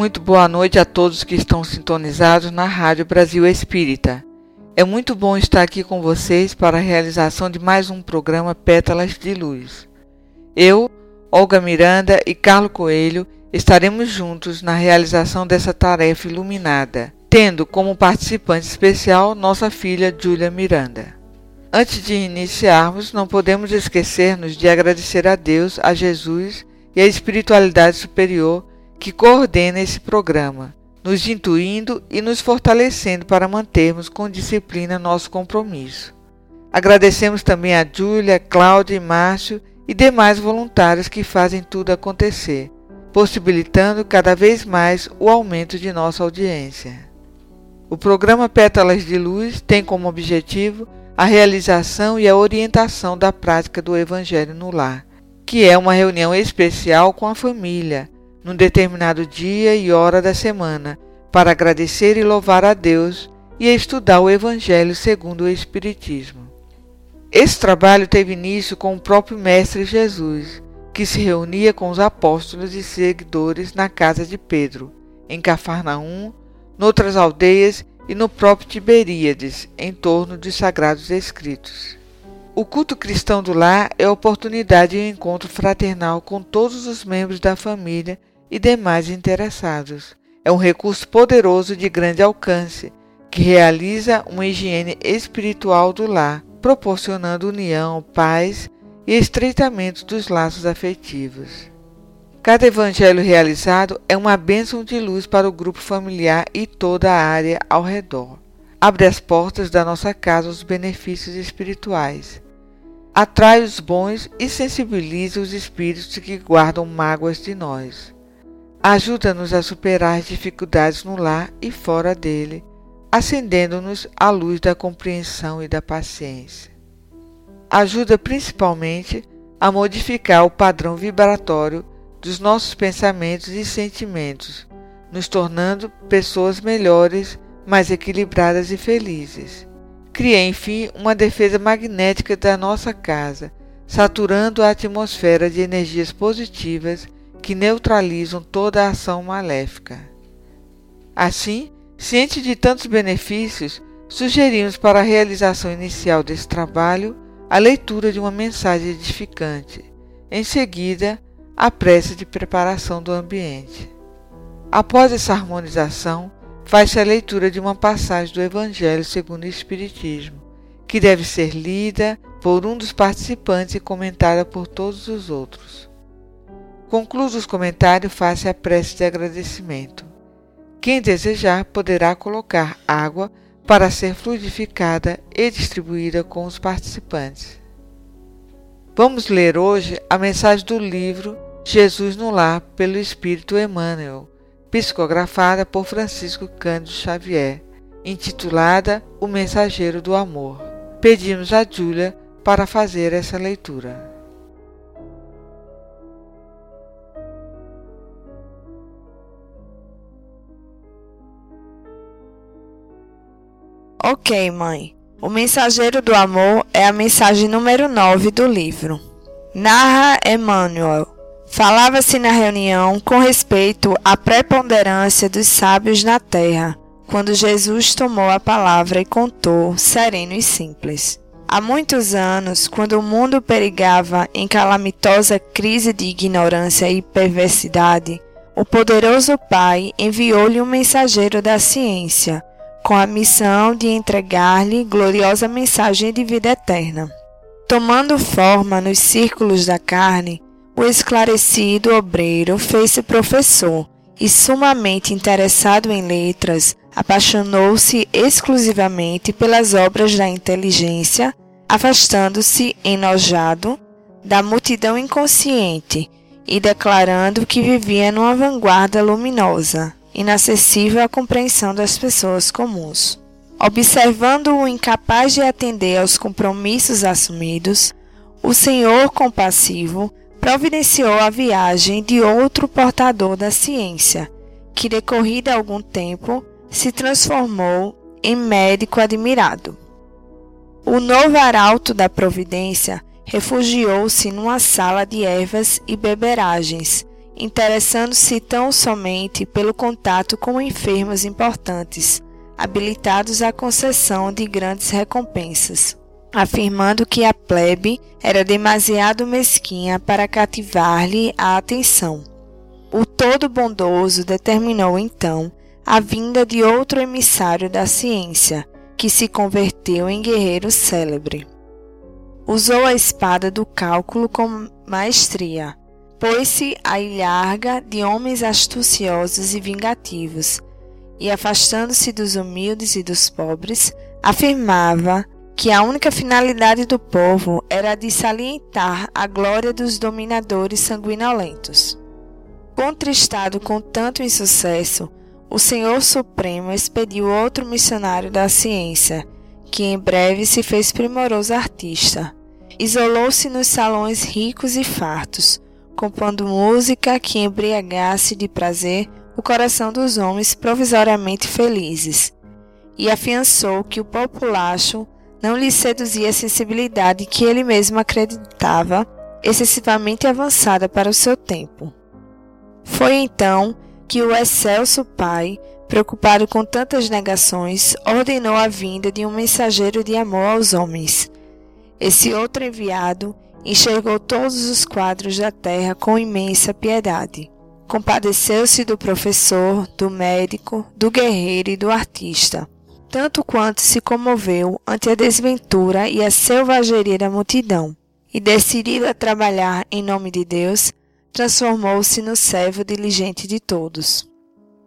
Muito boa noite a todos que estão sintonizados na Rádio Brasil Espírita. É muito bom estar aqui com vocês para a realização de mais um programa Pétalas de Luz. Eu, Olga Miranda e Carlo Coelho estaremos juntos na realização dessa tarefa iluminada, tendo como participante especial nossa filha Júlia Miranda. Antes de iniciarmos, não podemos esquecer-nos de agradecer a Deus, a Jesus e à espiritualidade superior que coordena esse programa, nos intuindo e nos fortalecendo para mantermos com disciplina nosso compromisso. Agradecemos também a Júlia, Cláudia e Márcio e demais voluntários que fazem tudo acontecer, possibilitando cada vez mais o aumento de nossa audiência. O programa Pétalas de Luz tem como objetivo a realização e a orientação da prática do Evangelho no Lar, que é uma reunião especial com a família num determinado dia e hora da semana, para agradecer e louvar a Deus e estudar o Evangelho segundo o Espiritismo. Esse trabalho teve início com o próprio Mestre Jesus, que se reunia com os apóstolos e seguidores na casa de Pedro, em Cafarnaum, noutras aldeias e no próprio Tiberíades, em torno dos sagrados escritos. O culto cristão do lar é a oportunidade de um encontro fraternal com todos os membros da família e demais interessados. É um recurso poderoso de grande alcance que realiza uma higiene espiritual do lar, proporcionando união, paz e estreitamento dos laços afetivos. Cada evangelho realizado é uma bênção de luz para o grupo familiar e toda a área ao redor. Abre as portas da nossa casa aos benefícios espirituais. Atrai os bons e sensibiliza os espíritos que guardam mágoas de nós. Ajuda-nos a superar as dificuldades no lar e fora dele, acendendo-nos a luz da compreensão e da paciência. Ajuda principalmente a modificar o padrão vibratório dos nossos pensamentos e sentimentos, nos tornando pessoas melhores, mais equilibradas e felizes. Cria, enfim, uma defesa magnética da nossa casa, saturando a atmosfera de energias positivas que neutralizam toda a ação maléfica. Assim, ciente de tantos benefícios, sugerimos para a realização inicial desse trabalho a leitura de uma mensagem edificante, em seguida, a prece de preparação do ambiente. Após essa harmonização, faz-se a leitura de uma passagem do Evangelho segundo o Espiritismo, que deve ser lida por um dos participantes e comentada por todos os outros. Concluso os comentários, faça a prece de agradecimento. Quem desejar poderá colocar água para ser fluidificada e distribuída com os participantes. Vamos ler hoje a mensagem do livro Jesus no Lar pelo Espírito Emmanuel, psicografada por Francisco Cândido Xavier, intitulada O Mensageiro do Amor. Pedimos a Júlia para fazer essa leitura. Ok, mãe. O Mensageiro do Amor é a mensagem número 9 do livro. Narra Emmanuel. Falava-se na reunião com respeito à preponderância dos sábios na terra, quando Jesus tomou a palavra e contou, sereno e simples. Há muitos anos, quando o mundo perigava em calamitosa crise de ignorância e perversidade, o poderoso Pai enviou-lhe um mensageiro da ciência com a missão de entregar-lhe gloriosa mensagem de vida eterna. Tomando forma nos círculos da carne, o esclarecido obreiro fez-se professor e, sumamente interessado em letras, apaixonou-se exclusivamente pelas obras da inteligência, afastando-se enojado da multidão inconsciente e declarando que vivia numa vanguarda luminosa, inacessível à compreensão das pessoas comuns. Observando-o incapaz de atender aos compromissos assumidos, o Senhor compassivo providenciou a viagem de outro portador da ciência, que, decorrido algum tempo, se transformou em médico admirado. O novo arauto da providência refugiou-se numa sala de ervas e beberagens, interessando-se tão somente pelo contato com enfermos importantes, habilitados à concessão de grandes recompensas, afirmando que a plebe era demasiado mesquinha para cativar-lhe a atenção. O todo bondoso determinou então a vinda de outro emissário da ciência, que se converteu em guerreiro célebre. Usou a espada do cálculo com maestria. Pôs-se a ilharga de homens astuciosos e vingativos, e afastando-se dos humildes e dos pobres, afirmava que a única finalidade do povo era de salientar a glória dos dominadores sanguinolentos. Contristado com tanto insucesso, o Senhor Supremo expediu outro missionário da ciência, que em breve se fez primoroso artista, Isolou-se nos salões ricos e fartos, compondo música que embriagasse de prazer o coração dos homens provisoriamente felizes, e afiançou que o populacho não lhe seduzia a sensibilidade que ele mesmo acreditava excessivamente avançada para o seu tempo. Foi então que o excelso pai, preocupado com tantas negações, ordenou a vinda de um mensageiro de amor aos homens, esse outro enviado enxergou todos os quadros da terra com imensa piedade. Compadeceu-se do professor, do médico, do guerreiro e do artista, tanto quanto se comoveu ante a desventura e a selvageria da multidão, e decidido a trabalhar em nome de Deus, transformou-se no servo diligente de todos.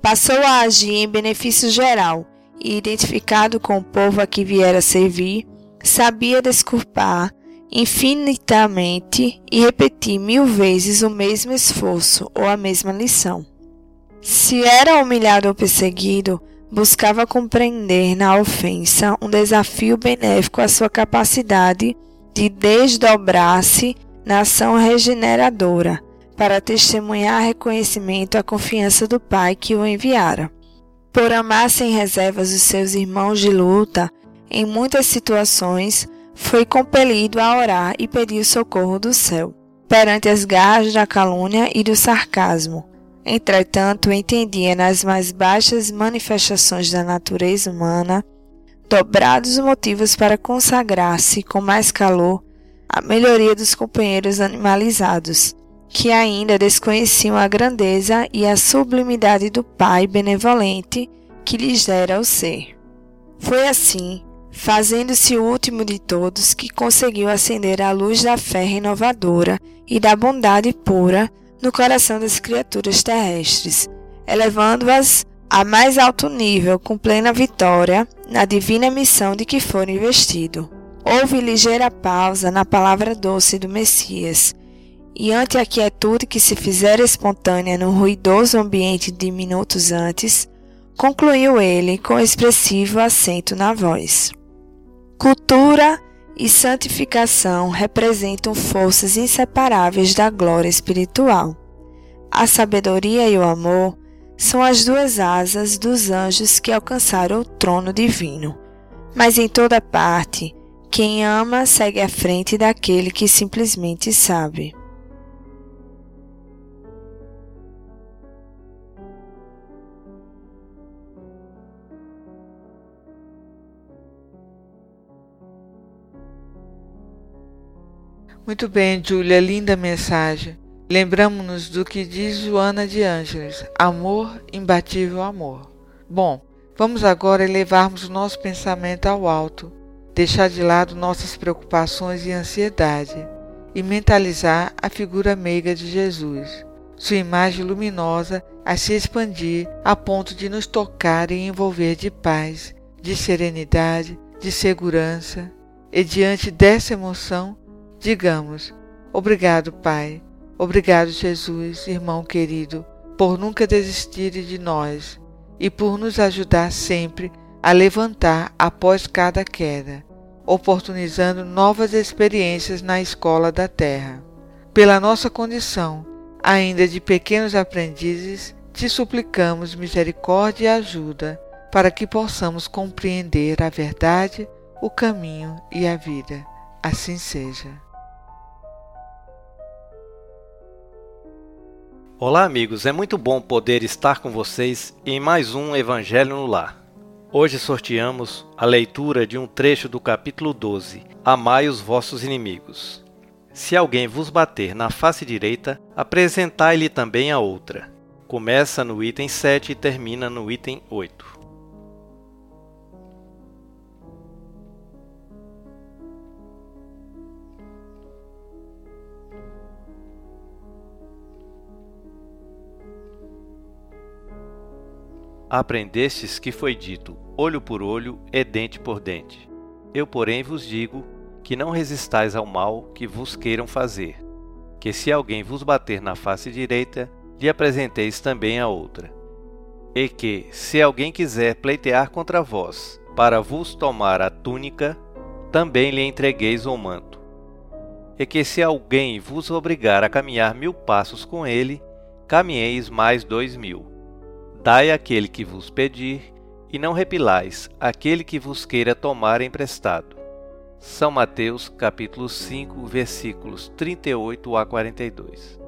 Passou a agir em benefício geral e, identificado com o povo a que viera servir, sabia desculpar infinitamente e repetir mil vezes o mesmo esforço ou a mesma lição. Se era humilhado ou perseguido, buscava compreender na ofensa um desafio benéfico à sua capacidade de desdobrar-se na ação regeneradora, para testemunhar reconhecimento à confiança do Pai que o enviara. Por amar sem reservas os seus irmãos de luta, em muitas situações, foi compelido a orar e pedir o socorro do céu, perante as garras da calúnia e do sarcasmo. Entretanto, entendia nas mais baixas manifestações da natureza humana dobrados motivos para consagrar-se com mais calor à melhoria dos companheiros animalizados, que ainda desconheciam a grandeza e a sublimidade do Pai benevolente que lhes dera o ser. Foi assim fazendo-se o último de todos que conseguiu acender a luz da fé renovadora e da bondade pura no coração das criaturas terrestres, elevando-as a mais alto nível com plena vitória na divina missão de que foram investido. Houve ligeira pausa na palavra doce do Messias, e ante a quietude que se fizera espontânea no ruidoso ambiente de minutos antes, concluiu ele com expressivo acento na voz. Cultura e santificação representam forças inseparáveis da glória espiritual. A sabedoria e o amor são as duas asas dos anjos que alcançaram o trono divino. Mas em toda parte, quem ama segue à frente daquele que simplesmente sabe. Muito bem, Júlia, linda mensagem. Lembramos-nos do que diz Joana de Ângeles: amor, imbatível amor. Bom, vamos agora elevarmos o nosso pensamento ao alto, deixar de lado nossas preocupações e ansiedade e mentalizar a figura meiga de Jesus, sua imagem luminosa a se expandir a ponto de nos tocar e envolver de paz, de serenidade, de segurança E diante dessa emoção, digamos: Obrigado, Pai. Obrigado, Jesus, irmão querido, por nunca desistir de nós e por nos ajudar sempre a levantar após cada queda, oportunizando novas experiências na escola da terra. Pela nossa condição, ainda de pequenos aprendizes, te suplicamos misericórdia e ajuda para que possamos compreender a verdade, o caminho e a vida. Assim seja. Olá, amigos. É muito bom poder estar com vocês em mais um Evangelho no Lar. Hoje sorteamos a leitura de um trecho do capítulo 12: Amai os vossos inimigos. Se alguém vos bater na face direita, apresentai-lhe também a outra. Começa no item 7 e termina no item 8. Aprendestes que foi dito olho por olho e dente por dente. Eu, porém, vos digo que não resistais ao mal que vos queiram fazer, que se alguém vos bater na face direita, lhe apresenteis também a outra. E que, se alguém quiser pleitear contra vós, para vos tomar a túnica, também lhe entregueis o manto. E que se alguém vos obrigar a caminhar mil passos com ele, caminheis mais dois mil. Dai àquele que vos pedir, e não repilais aquele que vos queira tomar emprestado. São Mateus capítulo 5, versículos 38 a 42.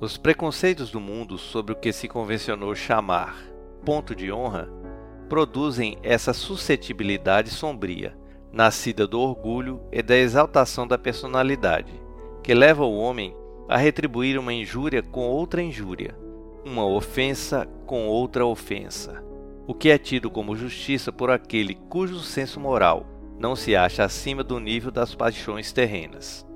Os preconceitos do mundo sobre o que se convencionou chamar ponto de honra produzem essa suscetibilidade sombria, nascida do orgulho e da exaltação da personalidade, que leva o homem a retribuir uma injúria com outra injúria, uma ofensa com outra ofensa, o que é tido como justiça por aquele cujo senso moral não se acha acima do nível das paixões terrenas.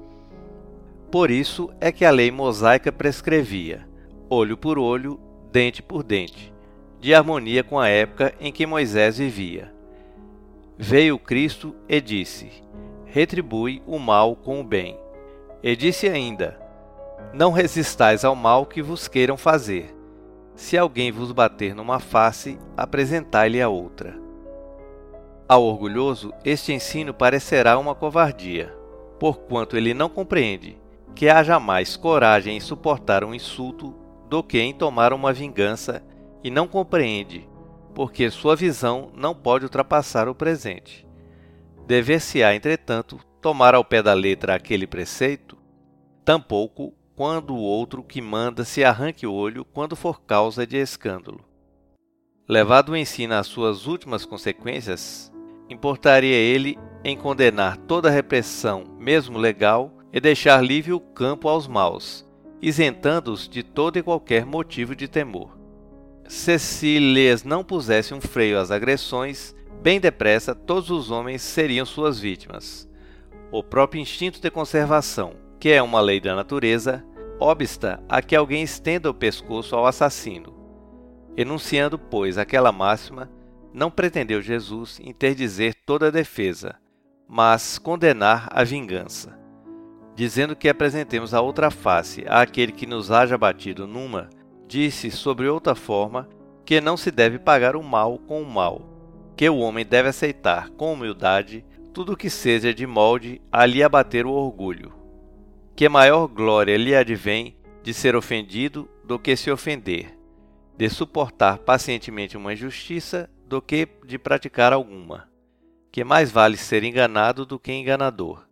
Por isso é que a lei mosaica prescrevia, olho por olho, dente por dente, de harmonia com a época em que Moisés vivia. Veio Cristo e disse: Retribui o mal com o bem. E disse ainda: Não resistais ao mal que vos queiram fazer. Se alguém vos bater numa face, apresentai-lhe a outra. Ao orgulhoso, este ensino parecerá uma covardia, porquanto ele não compreende que haja mais coragem em suportar um insulto do que em tomar uma vingança, e não compreende, porque sua visão não pode ultrapassar o presente. Dever-se-á, entretanto, tomar ao pé da letra aquele preceito, tampouco quando o outro que manda se arranque o olho quando for causa de escândalo. Levado o ensino às suas últimas consequências, importaria ele em condenar toda repressão, mesmo legal, e deixar livre o campo aos maus, isentando-os de todo e qualquer motivo de temor. Se se lhes não pusesse um freio às agressões, bem depressa todos os homens seriam suas vítimas. O próprio instinto de conservação, que é uma lei da natureza, obsta a que alguém estenda o pescoço ao assassino. Enunciando, pois, aquela máxima, não pretendeu Jesus interdizer toda a defesa, mas condenar a vingança, dizendo que apresentemos a outra face àquele que nos haja batido numa, disse sobre outra forma que não se deve pagar o mal com o mal, que o homem deve aceitar com humildade tudo que seja de molde a lhe abater o orgulho que maior glória lhe advém de ser ofendido do que se ofender, de suportar pacientemente uma injustiça do que de praticar alguma, que mais vale ser enganado do que enganador,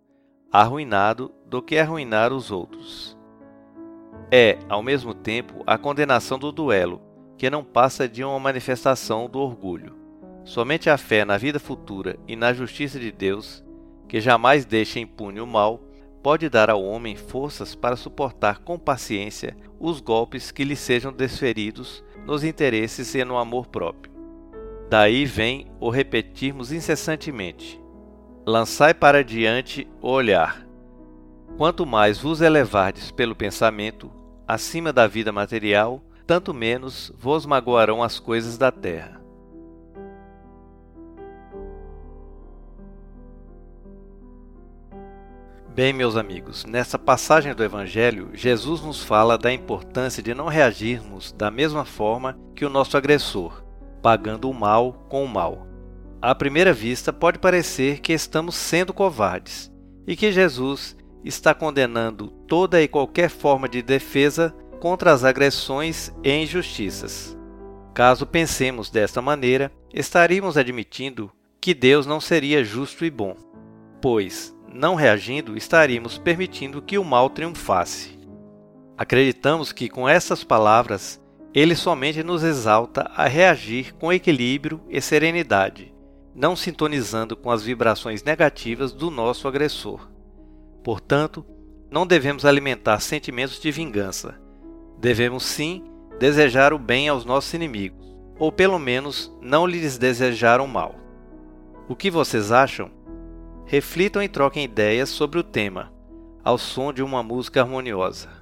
arruinado do que arruinar os outros. É, ao mesmo tempo, a condenação do duelo, que não passa de uma manifestação do orgulho. Somente a fé na vida futura e na justiça de Deus, que jamais deixa impune o mal, pode dar ao homem forças para suportar com paciência os golpes que lhe sejam desferidos nos interesses e no amor próprio. Daí vem o repetirmos incessantemente: Lançai para diante o olhar. Quanto mais vos elevardes pelo pensamento acima da vida material, tanto menos vos magoarão as coisas da terra. Bem, meus amigos, nessa passagem do Evangelho, Jesus nos fala da importância de não reagirmos da mesma forma que o nosso agressor, pagando o mal com o mal. À primeira vista, pode parecer que estamos sendo covardes e que Jesus está condenando toda e qualquer forma de defesa contra as agressões e injustiças. Caso pensemos desta maneira, estaríamos admitindo que Deus não seria justo e bom, pois, não reagindo, estaríamos permitindo que o mal triunfasse. Acreditamos que com essas palavras ele somente nos exalta a reagir com equilíbrio e serenidade, não sintonizando com as vibrações negativas do nosso agressor. Portanto, não devemos alimentar sentimentos de vingança. Devemos sim desejar o bem aos nossos inimigos, ou pelo menos não lhes desejar o mal. O que vocês acham? Reflitam e troquem ideias sobre o tema, ao som de uma música harmoniosa.